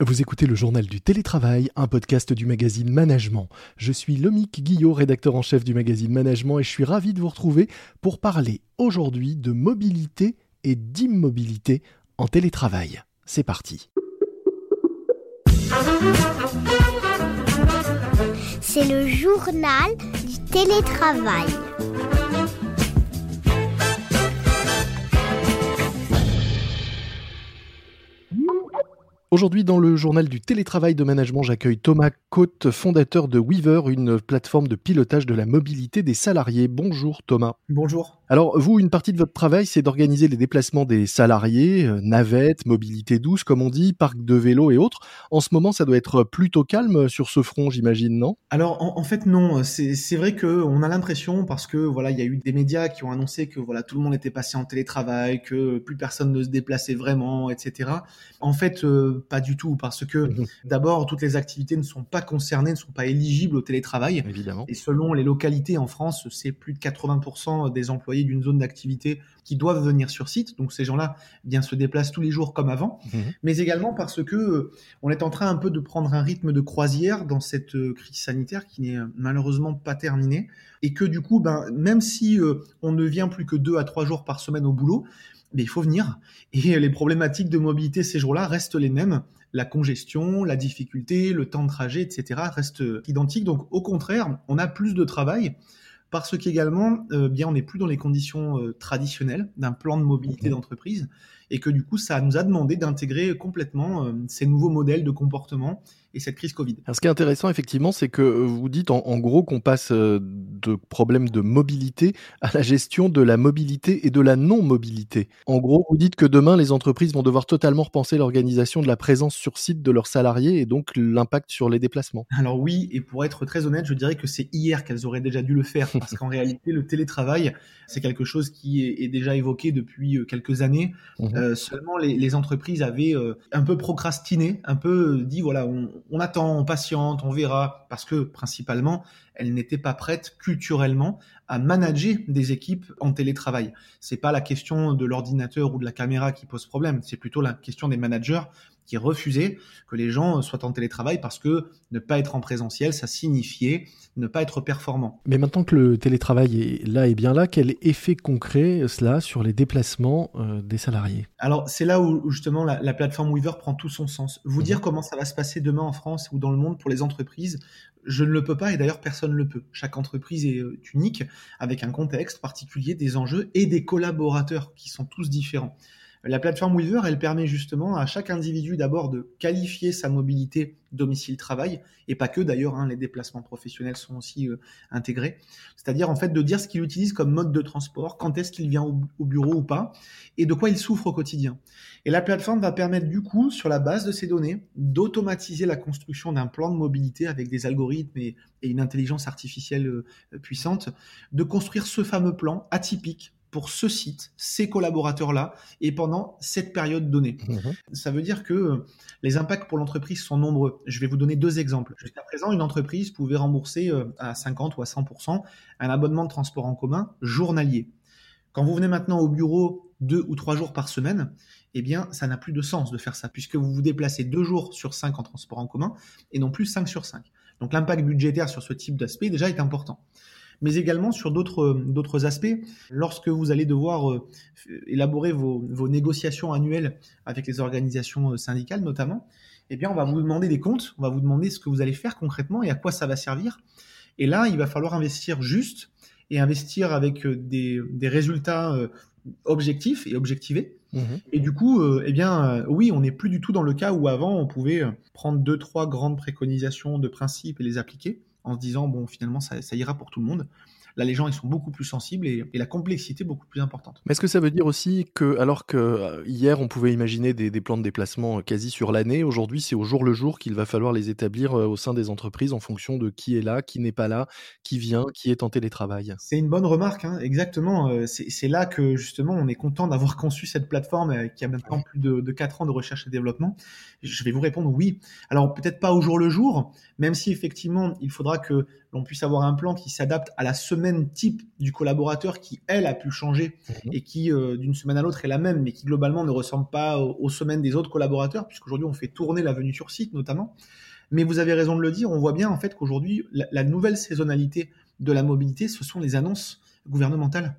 Vous écoutez le journal du télétravail, un podcast du magazine Management. Je suis Lomique Guillot, rédacteur en chef du magazine Management, et je suis ravi de vous retrouver pour parler aujourd'hui de mobilité et d'immobilité en télétravail. C'est parti. C'est le journal du télétravail. Aujourd'hui, dans le journal du télétravail de management, j'accueille Thomas Côte, fondateur de Weaver, une plateforme de pilotage de la mobilité des salariés. Bonjour Thomas. Bonjour. Alors, vous, une partie de votre travail, c'est d'organiser les déplacements des salariés, euh, navettes, mobilité douce, comme on dit, parcs de vélo et autres. En ce moment, ça doit être plutôt calme sur ce front, j'imagine, non? Alors, en, fait, non. C'est vrai qu'on a l'impression, parce que voilà, il y a eu des médias qui ont annoncé que voilà, tout le monde était passé en télétravail, que plus personne ne se déplaçait vraiment, etc. En fait, euh, pas du tout, parce que mhm. d'abord, toutes les activités ne sont pas concernées, ne sont pas éligibles au télétravail. Évidemment. Et selon les localités en France, c'est plus de 80% des employés d'une zone d'activité qui doivent venir sur site. Donc ces gens-là, eh bien se déplacent tous les jours comme avant, mhm. mais également parce que euh, on est en train un peu de prendre un rythme de croisière dans cette euh, crise sanitaire qui n'est euh, malheureusement pas terminée et que du coup, ben même si on ne vient plus que deux à trois jours par semaine au boulot, mais il faut venir. Et les problématiques de mobilité ces jours-là restent les mêmes. La congestion, la difficulté, le temps de trajet, etc. restent identiques. Donc au contraire, on a plus de travail parce qu'également, euh, bien, on n'est plus dans les conditions euh, traditionnelles d'un plan de mobilité d'entreprise et que du coup, ça nous a demandé d'intégrer complètement euh, ces nouveaux modèles de comportement et cette crise Covid. Alors, ce qui est intéressant, effectivement, c'est que vous dites en, gros qu'on passe de problèmes de mobilité à la gestion de la mobilité et de la non-mobilité. En gros, vous dites que demain, les entreprises vont devoir totalement repenser l'organisation de la présence sur site de leurs salariés et donc l'impact sur les déplacements. Alors oui, et pour être très honnête, je dirais que c'est hier qu'elles auraient déjà dû le faire, parce qu'en réalité, le télétravail, c'est quelque chose qui est, déjà évoqué depuis euh, quelques années. Mmh. Euh, seulement, les, entreprises avaient euh, un peu procrastiné, un peu dit voilà, on, attend, on patiente, on verra, parce que principalement, elles n'étaient pas prêtes culturellement à manager des équipes en télétravail. C'est pas la question de l'ordinateur ou de la caméra qui pose problème, c'est plutôt la question des managers qui refusaient que les gens soient en télétravail parce que ne pas être en présentiel, ça signifiait ne pas être performant. Mais maintenant que le télétravail est là et bien là, quel effet concret cela sur les déplacements euh, des salariés? Alors c'est là où justement la, plateforme Weaver prend tout son sens. Vous mhm. dire comment ça va se passer demain en France ou dans le monde pour les entreprises, je ne le peux pas et d'ailleurs personne ne le peut. Chaque entreprise est euh, unique avec un contexte particulier, des enjeux et des collaborateurs qui sont tous différents. La plateforme Weaver, elle permet justement à chaque individu d'abord de qualifier sa mobilité domicile-travail, et pas que d'ailleurs, hein, les déplacements professionnels sont aussi euh, intégrés. C'est-à-dire en fait de dire ce qu'il utilise comme mode de transport, quand est-ce qu'il vient au, bureau ou pas, et de quoi il souffre au quotidien. Et la plateforme va permettre du coup, sur la base de ces données, d'automatiser la construction d'un plan de mobilité avec des algorithmes et, une intelligence artificielle euh, puissante, de construire ce fameux plan atypique pour ce site, ces collaborateurs-là, et pendant cette période donnée. Mhm. Ça veut dire que euh, les impacts pour l'entreprise sont nombreux. Je vais vous donner deux exemples. Jusqu'à présent, une entreprise pouvait rembourser euh, à 50 ou à 100% un abonnement de transport en commun journalier. Quand vous venez maintenant au bureau deux ou trois jours par semaine, eh bien, ça n'a plus de sens de faire ça, puisque vous vous déplacez deux jours sur cinq en transport en commun et non plus cinq sur cinq. Donc l'impact budgétaire sur ce type d'aspect déjà est important mais également sur d'autres aspects. Lorsque vous allez devoir euh, élaborer vos, négociations annuelles avec les organisations euh, syndicales notamment, eh bien, on va vous demander des comptes, on va vous demander ce que vous allez faire concrètement et à quoi ça va servir. Et là, il va falloir investir juste et investir avec euh, des, résultats objectifs et objectivés. Mmh et du coup, eh bien, oui, on n'est plus du tout dans le cas où avant on pouvait prendre deux, trois grandes préconisations de principe et les appliquer en se disant, bon, finalement, ça, ira pour tout le monde. Là, les gens, ils sont beaucoup plus sensibles et, la complexité beaucoup plus importante. Mais est-ce que ça veut dire aussi que, alors que euh, hier, on pouvait imaginer des, plans de déplacement euh, quasi sur l'année, aujourd'hui, c'est au jour le jour qu'il va falloir les établir euh, au sein des entreprises en fonction de qui est là, qui n'est pas là, qui vient, qui est en télétravail? C'est une bonne remarque, hein, exactement. C'est là que, justement, on est content d'avoir conçu cette plateforme qui a maintenant plus de, de 4 ans de recherche et développement. Je vais vous répondre oui. Alors, peut-être pas au jour le jour, même si effectivement, il faudra que l'on puisse avoir un plan qui s'adapte à la semaine type du collaborateur qui, elle, a pu changer Mhm. et qui, euh, d'une semaine à l'autre, est la même, mais qui globalement ne ressemble pas aux, aux semaines des autres collaborateurs, puisqu'aujourd'hui, on fait tourner la venue sur site notamment. Mais vous avez raison de le dire, on voit bien en fait qu'aujourd'hui, la, la nouvelle saisonnalité de la mobilité, ce sont les annonces gouvernementales.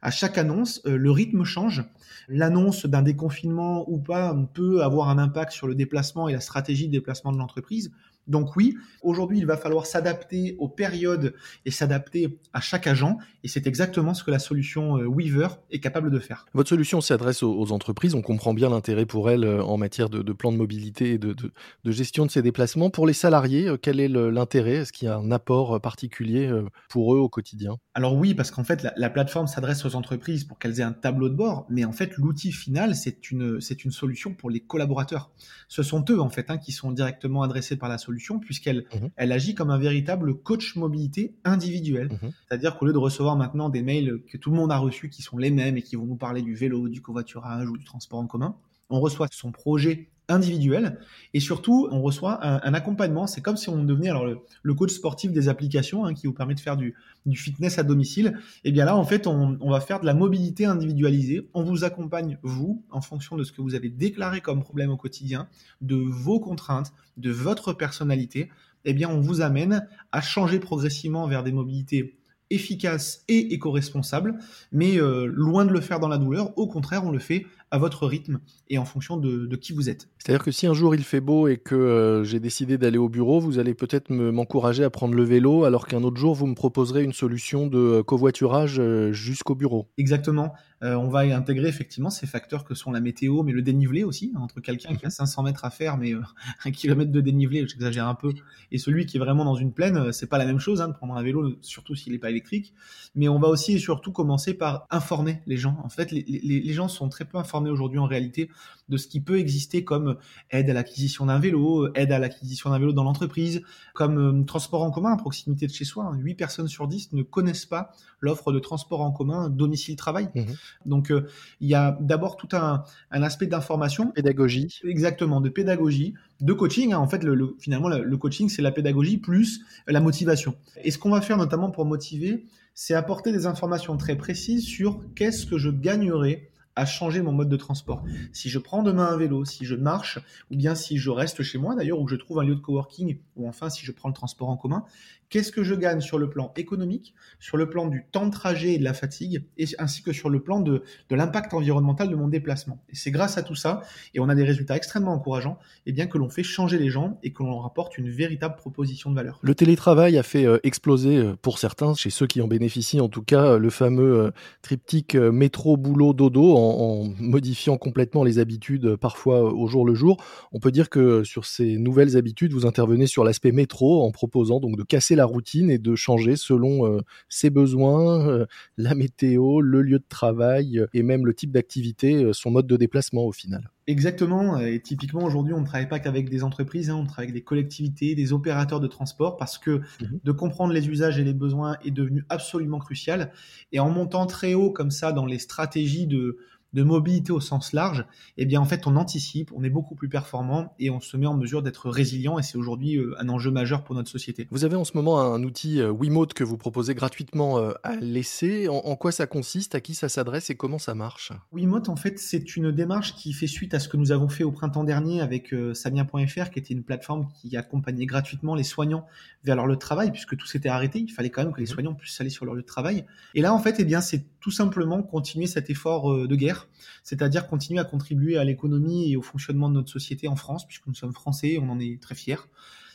À chaque annonce, euh, le rythme change. L'annonce d'un déconfinement ou pas peut avoir un impact sur le déplacement et la stratégie de déplacement de l'entreprise. Donc oui, aujourd'hui, il va falloir s'adapter aux périodes et s'adapter à chaque agent. Et c'est exactement ce que la solution euh, Weaver est capable de faire. Votre solution s'adresse aux, entreprises. On comprend bien l'intérêt pour elles euh, en matière de, plan de mobilité et de, de- gestion de ces déplacements. Pour les salariés, euh, quel est l'intérêt? Est-ce qu'il y a un apport particulier pour eux au quotidien? Alors oui, parce qu'en fait, la, la plateforme s'adresse aux entreprises pour qu'elles aient un tableau de bord, mais en fait, l'outil final, c'est une, c'est une solution pour les collaborateurs. Ce sont eux, en fait, hein, qui sont directement adressés par la solution, puisqu'elle Mhm. elle agit comme un véritable coach mobilité individuel. Mhm. C'est-à-dire qu'au lieu de recevoir maintenant des mails que tout le monde a reçus, qui sont les mêmes et qui vont nous parler du vélo, du covoiturage ou du transport en commun, on reçoit son projet individuel et surtout on reçoit un, accompagnement. C'est comme si on devenait alors le, coach sportif des applications hein, qui vous permet de faire du, fitness à domicile. Et bien là en fait on, va faire de la mobilité individualisée. On vous accompagne vous en fonction de ce que vous avez déclaré comme problème au quotidien, de vos contraintes, de votre personnalité. Eh bien on vous amène à changer progressivement vers des mobilités efficaces et éco-responsables, mais euh, loin de le faire dans la douleur. Au contraire, on le fait à votre rythme et en fonction de, de qui vous êtes. C'est-à-dire que si un jour il fait beau et que euh, j'ai décidé d'aller au bureau, vous allez peut-être me- m'encourager à prendre le vélo, alors qu'un autre jour vous me proposerez une solution de euh, covoiturage euh, jusqu'au bureau. Exactement. Euh, on va intégrer effectivement ces facteurs que sont la météo, mais le dénivelé aussi, hein, entre quelqu'un qui a 500 mètres à faire, mais euh, un kilomètre de dénivelé, j'exagère un peu, et celui qui est vraiment dans une plaine, c'est pas la même chose hein, de prendre un vélo, surtout s'il n'est pas électrique. Mais on va aussi et surtout commencer par informer les gens. En fait, les, les- les gens sont très peu informés aujourd'hui en réalité de ce qui peut exister comme aide à l'acquisition d'un vélo, aide à l'acquisition d'un vélo dans l'entreprise, comme euh, transport en commun à proximité de chez soi. 8 personnes sur 10 ne connaissent pas l'offre de transport en commun domicile-travail. Mhm. Donc euh, il y a d'abord tout un, un aspect d'information, Pédagogie. exactement, de pédagogie, de coaching. hein. En fait, le, le- finalement, le, le coaching, c'est la pédagogie plus la motivation. Et ce qu'on va faire notamment pour motiver, c'est apporter des informations très précises sur qu'est-ce que je gagnerais à changer mon mode de transport. Si je prends demain un vélo, si je marche, ou bien si je reste chez moi d'ailleurs, ou que je trouve un lieu de coworking, ou enfin si je prends le transport en commun, qu'est-ce que je gagne sur le plan économique, sur le plan du temps de trajet et de la fatigue, et ainsi que sur le plan de, l'impact environnemental de mon déplacement. Et c'est grâce à tout ça, et on a des résultats extrêmement encourageants, et bien que l'on fait changer les gens et que l'on leur apporte une véritable proposition de valeur. Le télétravail a fait euh, exploser euh, pour certains, chez ceux qui en bénéficient en tout cas, euh, le fameux triptyque métro, boulot, dodo, en, en modifiant complètement les habitudes parfois au jour le jour. On peut dire que sur ces nouvelles habitudes, vous intervenez sur l'aspect métro en proposant donc de casser la routine et de changer selon euh, ses besoins, euh, la météo, le lieu de travail euh, et même le type d'activité, son mode de déplacement au final. Exactement, et typiquement aujourd'hui on ne travaille pas qu'avec des entreprises, hein, on travaille avec des collectivités, des opérateurs de transport, parce que Mhm. de comprendre les usages et les besoins est devenu absolument crucial. Et en montant très haut comme ça dans les stratégies de, de mobilité au sens large, eh bien en fait on anticipe, on est beaucoup plus performant et on se met en mesure d'être résilient, et c'est aujourd'hui euh, un enjeu majeur pour notre société. Vous avez en ce moment un outil euh, Wiimote que vous proposez gratuitement euh, à l'essai. En, quoi ça consiste? À qui ça s'adresse et comment ça marche? Wiimote, en fait, c'est une démarche qui fait suite à ce que nous avons fait au printemps dernier avec Samia.fr, qui était une plateforme qui accompagnait gratuitement les soignants vers leur lieu de travail, puisque tout s'était arrêté. Il fallait quand même que les Mhm. soignants puissent aller sur leur lieu de travail. Et là, en fait, eh bien, c'est tout simplement continuer cet effort euh, de guerre, c'est-à-dire continuer à contribuer à l'économie et au fonctionnement de notre société en France, puisque nous sommes français, on en est très fiers.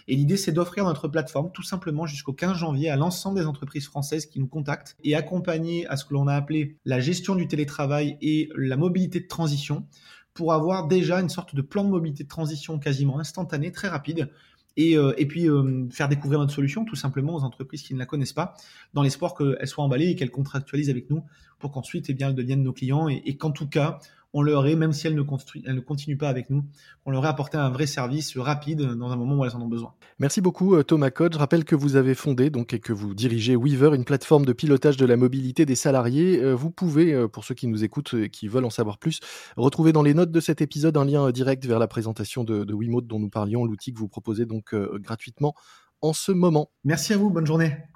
Et l'idée, c'est d'offrir notre plateforme tout simplement jusqu'au 15 janvier à l'ensemble des entreprises françaises qui nous contactent et accompagner à ce que l'on a appelé la gestion du télétravail et la mobilité de transition pour avoir déjà une sorte de plan de mobilité de transition quasiment instantané, très rapide. Et, euh, et puis euh, faire découvrir notre solution tout simplement aux entreprises qui ne la connaissent pas, dans l'espoir qu'elles soient emballées et qu'elles contractualisent avec nous pour qu'ensuite eh bien, elles deviennent nos clients. Et, et qu'en tout cas, on leur ait, même si elles ne, elles ne continuent pas avec nous, on leur ait apporté un vrai service rapide dans un moment où elles en ont besoin. Merci beaucoup euh, Thomas Code. Je rappelle que vous avez fondé donc et que vous dirigez Weaver, une plateforme de pilotage de la mobilité des salariés. Euh, Vous pouvez, euh, pour ceux qui nous écoutent et qui veulent en savoir plus, retrouver dans les notes de cet épisode un lien direct vers la présentation de, de Wiimote dont nous parlions, l'outil que vous proposez donc gratuitement en ce moment. Merci à vous, bonne journée.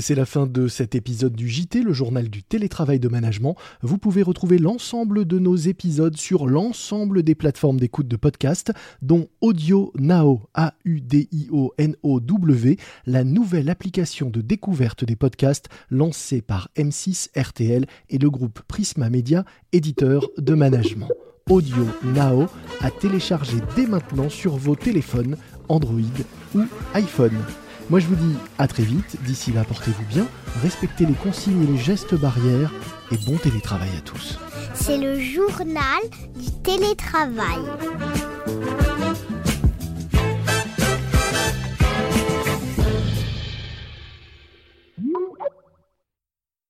C'est la fin de cet épisode du JT, le journal du télétravail de management. Vous pouvez retrouver l'ensemble de nos épisodes sur l'ensemble des plateformes d'écoute de podcast, dont Audio Now, A-U-D-I-O-N-O-W, la nouvelle application de découverte des podcasts lancée par M6 RTL et le groupe Prisma Media, éditeur de management. Audio Now à télécharger dès maintenant sur vos téléphones Android ou iPhone. Moi je vous dis à très vite, d'ici là portez-vous bien, respectez les consignes et les gestes barrières et bon télétravail à tous. C'est le journal du télétravail.